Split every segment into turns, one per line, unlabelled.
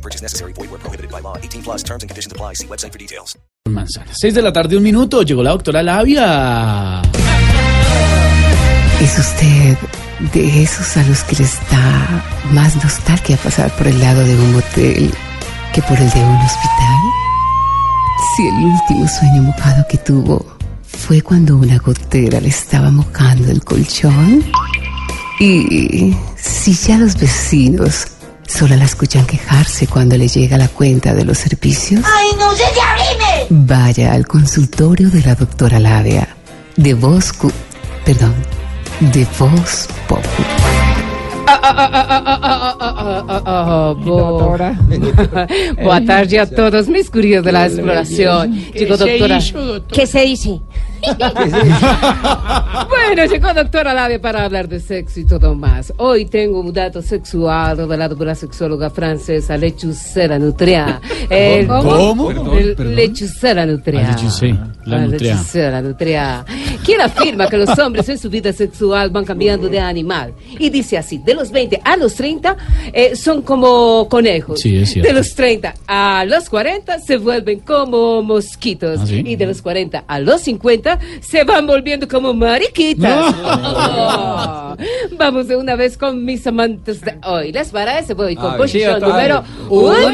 No purchase necessary. Void where prohibited by law. 18 plus terms and conditions apply. See website for details.
Manzana. 6 de la tarde, un minuto. Llegó la doctora Labia.
¿Es usted de esos a los que les da más nostalgia pasar por el lado de un motel que por el de un hospital? Si el último sueño mojado que tuvo fue cuando una gotera le estaba mojando el colchón. Y si ya los vecinos solo la escuchan quejarse cuando le llega la cuenta de los servicios.
¡Ay, no se te abrime!
Vaya al consultorio de la doctora Labia. De Voz... Cu- Perdón. De Voz Pop.
Boa, tarde a todos mis curiosos de la exploración. Llegó doctora.
¿Qué se dice?
Bueno, llegó doctora Labia para hablar de sexo y todo más. Hoy tengo un dato sexual revelado por la sexóloga francesa Lechucera Nutria. El-
¿Cómo?
el- Lechucera Nutria.
Ah, Lechucé, la
Ah,
Nutria.
Lechucera Nutria. Quien afirma que los hombres en su vida sexual van cambiando de animal. Y dice así, de los 20 a los 30 eh, son como conejos.
Sí, es cierto.
De los 30 a los 40 se vuelven como mosquitos.
¿Ah, sí?
Y de los 40 a los 50 se van volviendo como mariquitas. Oh. Vamos de una vez con mis amantes de hoy. ¿Les parece? Voy con posición número uno.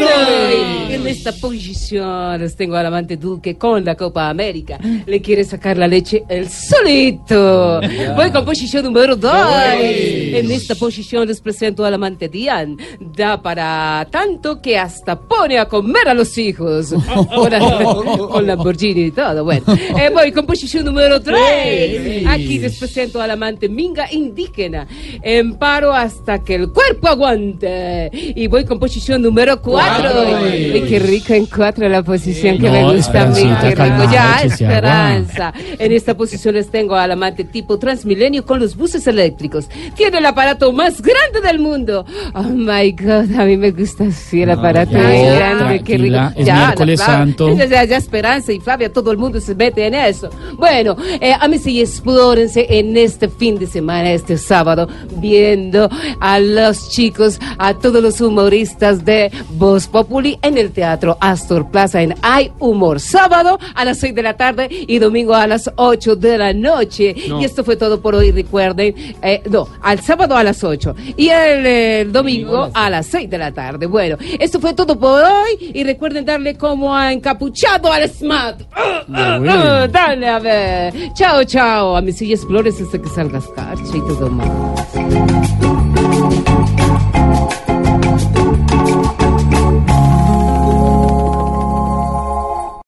Y En esta posición les tengo al amante Duque con la Copa América. Le quiere sacar la leche el solito. Voy con posición número dos. En esta posición les presento al amante Dian. Da para tanto que hasta pone a comer a los hijos. Con, la- con Lamborghini y todo. Bueno, Eh, voy con posición número tres. Aquí les presento al amante Minga indígena. En paro hasta que el cuerpo aguante. Y voy con posición número cuatro. Y qué rico en cuatro la posición que
No,
me gusta a mí. Qué rico. Ya, esperanza. En esta posición les tengo al amante tipo Transmilenio con los buses eléctricos. Tiene el aparato más grande del mundo. Oh my God, a mí me gusta así el aparato es
ya,
grande. Qué rico.
es
Ya,
miércoles santo.
Ya, ya, ya, Esperanza y Flavia, todo el mundo se mete en eso. Bueno, eh, a mí sí explórense en este fin de semana, este sábado, viendo a los chicos, a todos los humoristas de Voz Populi en el Teatro Astor Plaza en Hay Humor. Sábado a las 6 de la tarde y domingo a las 8 de la noche. Y esto fue todo por hoy, recuerden. eh, no, al sábado a las 8 y el, domingo a las 6 de la tarde. Bueno, esto fue todo por hoy y recuerden darle como a encapuchado al smart. Ah, ah, ah, dale, a ver. Chao, chao. A mis sillas flores hasta que salgas todo más.